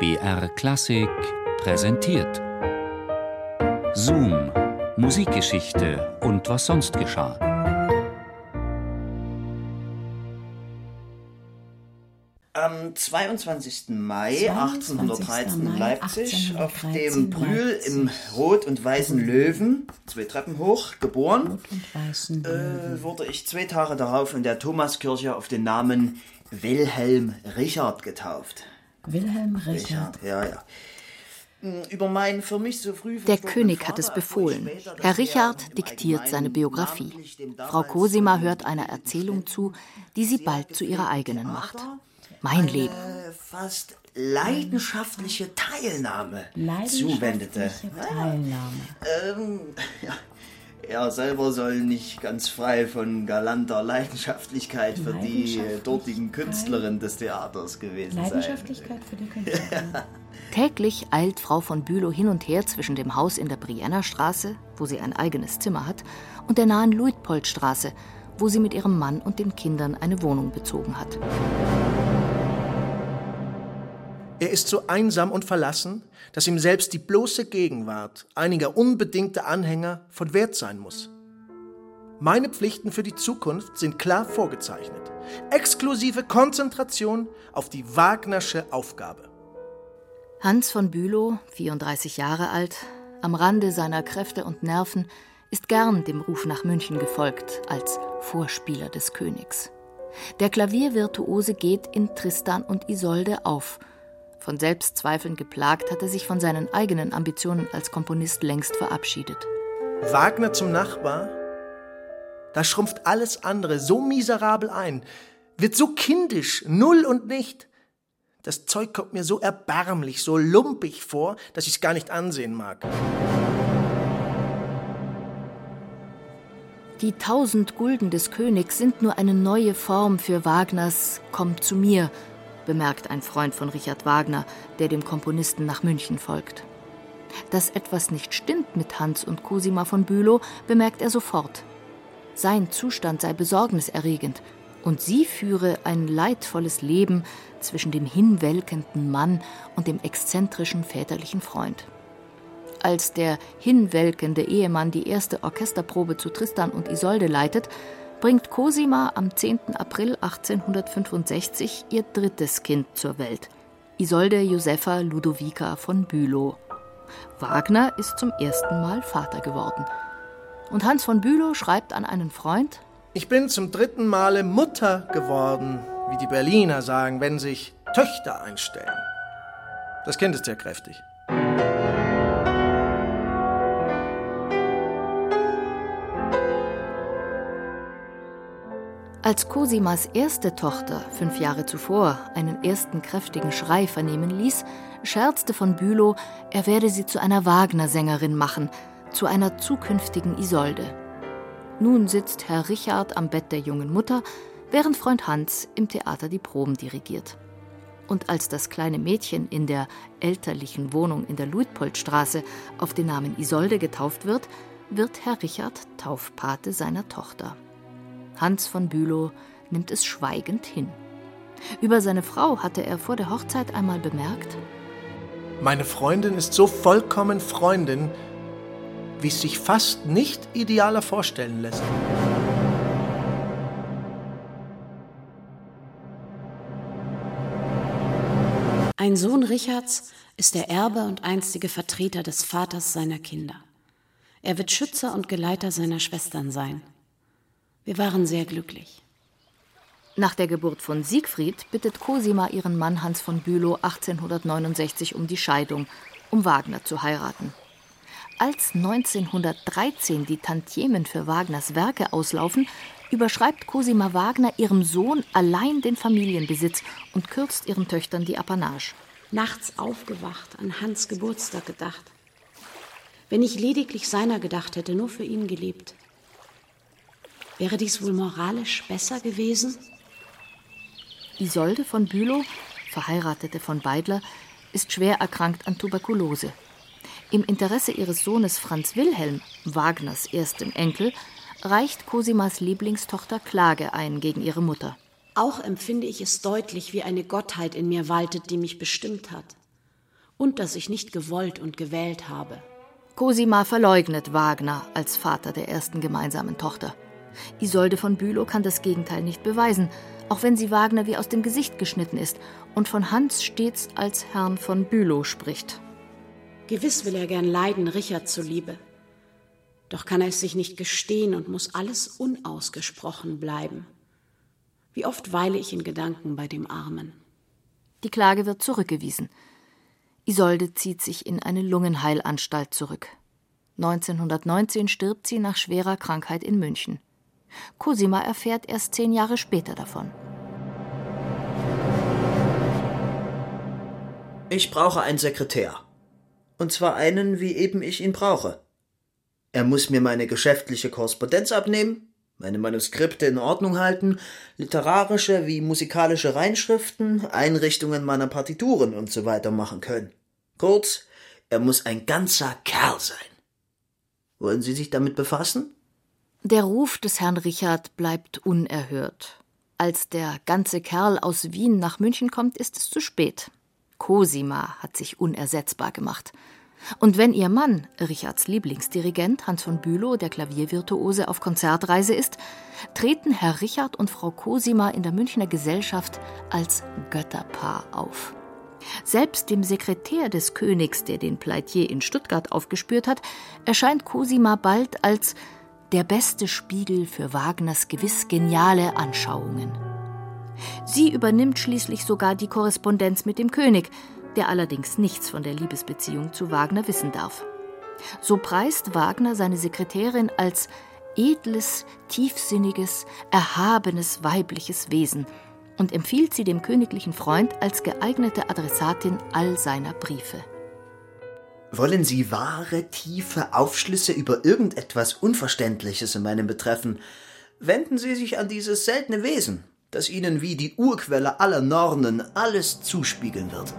BR Klassik präsentiert. Zoom, Musikgeschichte und was sonst geschah. Am 22. Mai 1813 in Leipzig, auf dem Brühl im Rot- und Weißen Löwen, zwei Treppen hoch, geboren, äh, wurde ich zwei Tage darauf in der Thomaskirche auf den Namen Wilhelm Richard getauft. Wilhelm Richard. Ja, ja. Hm, Über meinen für mich so früh Der König hat es befohlen. Herr er Richard diktiert seine Biografie. Frau Cosima hört einer Erzählung zu, die sie bald zu ihrer eigenen macht. Mein Leben. eine fast leidenschaftliche Teilnahme Leidenschaftliche zuwendete. Teilnahme. Ähm, ja, er selber soll nicht ganz frei von galanter Leidenschaftlichkeit für die äh, dortigen Künstlerinnen des Theaters gewesen sein. Leidenschaftlichkeit für die Künstlerin. Täglich eilt Frau von Bülow hin und her zwischen dem Haus in der Brienner Straße, wo sie ein eigenes Zimmer hat, und der nahen Luitpoldstraße, wo sie mit ihrem Mann und den Kindern eine Wohnung bezogen hat. Er ist so einsam und verlassen, dass ihm selbst die bloße Gegenwart einiger unbedingter Anhänger von Wert sein muss. Meine Pflichten für die Zukunft sind klar vorgezeichnet. Exklusive Konzentration auf die Wagnersche Aufgabe. Hans von Bülow, 34 Jahre alt, am Rande seiner Kräfte und Nerven, ist gern dem Ruf nach München gefolgt als Vorspieler des Königs. Der Klaviervirtuose geht in Tristan und Isolde auf. Von Selbstzweifeln geplagt hat er sich von seinen eigenen Ambitionen als Komponist längst verabschiedet. Wagner zum Nachbar? Da schrumpft alles andere so miserabel ein, wird so kindisch, null und nicht. Das Zeug kommt mir so erbärmlich, so lumpig vor, dass ich es gar nicht ansehen mag. Die tausend Gulden des Königs sind nur eine neue Form für Wagners Komm zu mir, bemerkt ein Freund von Richard Wagner, der dem Komponisten nach München folgt. Dass etwas nicht stimmt mit Hans und Cosima von Bülow, bemerkt er sofort. Sein Zustand sei besorgniserregend und sie führe ein leidvolles Leben zwischen dem hinwelkenden Mann und dem exzentrischen väterlichen Freund. Als der hinwelkende Ehemann die erste Orchesterprobe zu Tristan und Isolde leitet, bringt Cosima am 10. April 1865 ihr drittes Kind zur Welt, Isolde Josepha Ludovica von Bülow. Wagner ist zum ersten Mal Vater geworden. Und Hans von Bülow schreibt an einen Freund, Ich bin zum dritten Male Mutter geworden, wie die Berliner sagen, wenn sich Töchter einstellen. Das Kind ist sehr kräftig. Als Cosimas erste Tochter fünf Jahre zuvor einen ersten kräftigen Schrei vernehmen ließ, scherzte von Bülow, er werde sie zu einer Wagner-Sängerin machen, zu einer zukünftigen Isolde. Nun sitzt Herr Richard am Bett der jungen Mutter, während Freund Hans im Theater die Proben dirigiert. Und als das kleine Mädchen in der elterlichen Wohnung in der Luitpoldstraße auf den Namen Isolde getauft wird, wird Herr Richard Taufpate seiner Tochter. Hans von Bülow nimmt es schweigend hin. Über seine Frau hatte er vor der Hochzeit einmal bemerkt, Meine Freundin ist so vollkommen Freundin, wie es sich fast nicht idealer vorstellen lässt. Ein Sohn Richards ist der Erbe und einstige Vertreter des Vaters seiner Kinder. Er wird Schützer und Geleiter seiner Schwestern sein. Wir waren sehr glücklich. Nach der Geburt von Siegfried bittet Cosima ihren Mann Hans von Bülow 1869 um die Scheidung, um Wagner zu heiraten. Als 1913 die Tantiemen für Wagners Werke auslaufen, überschreibt Cosima Wagner ihrem Sohn allein den Familienbesitz und kürzt ihren Töchtern die Apanage. Nachts aufgewacht, an Hans Geburtstag gedacht. Wenn ich lediglich seiner gedacht hätte, nur für ihn gelebt. Wäre dies wohl moralisch besser gewesen? Isolde von Bülow, Verheiratete von Beidler, ist schwer erkrankt an Tuberkulose. Im Interesse ihres Sohnes Franz Wilhelm, Wagners erstem Enkel, reicht Cosimas Lieblingstochter Klage ein gegen ihre Mutter. Auch empfinde ich es deutlich, wie eine Gottheit in mir waltet, die mich bestimmt hat. und dass ich nicht gewollt und gewählt habe. Cosima verleugnet Wagner als Vater der ersten gemeinsamen Tochter. Isolde von Bülow kann das Gegenteil nicht beweisen, auch wenn sie Wagner wie aus dem Gesicht geschnitten ist und von Hans stets als Herrn von Bülow spricht. Gewiss will er gern leiden, Richard zuliebe. Doch kann er es sich nicht gestehen und muss alles unausgesprochen bleiben. Wie oft weile ich in Gedanken bei dem Armen. Die Klage wird zurückgewiesen. Isolde zieht sich in eine Lungenheilanstalt zurück. 1919 stirbt sie nach schwerer Krankheit in München. Cosima erfährt erst zehn Jahre später davon. Ich brauche einen Sekretär. Und zwar einen, wie eben ich ihn brauche. Er muss mir meine geschäftliche Korrespondenz abnehmen, meine Manuskripte in Ordnung halten, literarische wie musikalische Reinschriften, Einrichtungen meiner Partituren und so weiter machen können. Kurz, er muss ein ganzer Kerl sein. Wollen Sie sich damit befassen? Der Ruf des Herrn Richard bleibt unerhört. Als der ganze Kerl aus Wien nach München kommt, ist es zu spät. Cosima hat sich unersetzbar gemacht. Und wenn ihr Mann, Richards Lieblingsdirigent Hans von Bülow, der Klaviervirtuose, auf Konzertreise ist, treten Herr Richard und Frau Cosima in der Münchner Gesellschaft als Götterpaar auf. Selbst dem Sekretär des Königs, der den Pleitier in Stuttgart aufgespürt hat, erscheint Cosima bald als der beste Spiegel für Wagners gewiss geniale Anschauungen. Sie übernimmt schließlich sogar die Korrespondenz mit dem König, der allerdings nichts von der Liebesbeziehung zu Wagner wissen darf. So preist Wagner seine Sekretärin als edles, tiefsinniges, erhabenes weibliches Wesen und empfiehlt sie dem königlichen Freund als geeignete Adressatin all seiner Briefe. Wollen Sie wahre, tiefe Aufschlüsse über irgendetwas Unverständliches in meinem Betreffen? Wenden Sie sich an dieses seltene Wesen, das Ihnen wie die Urquelle aller Nornen alles zuspiegeln wird.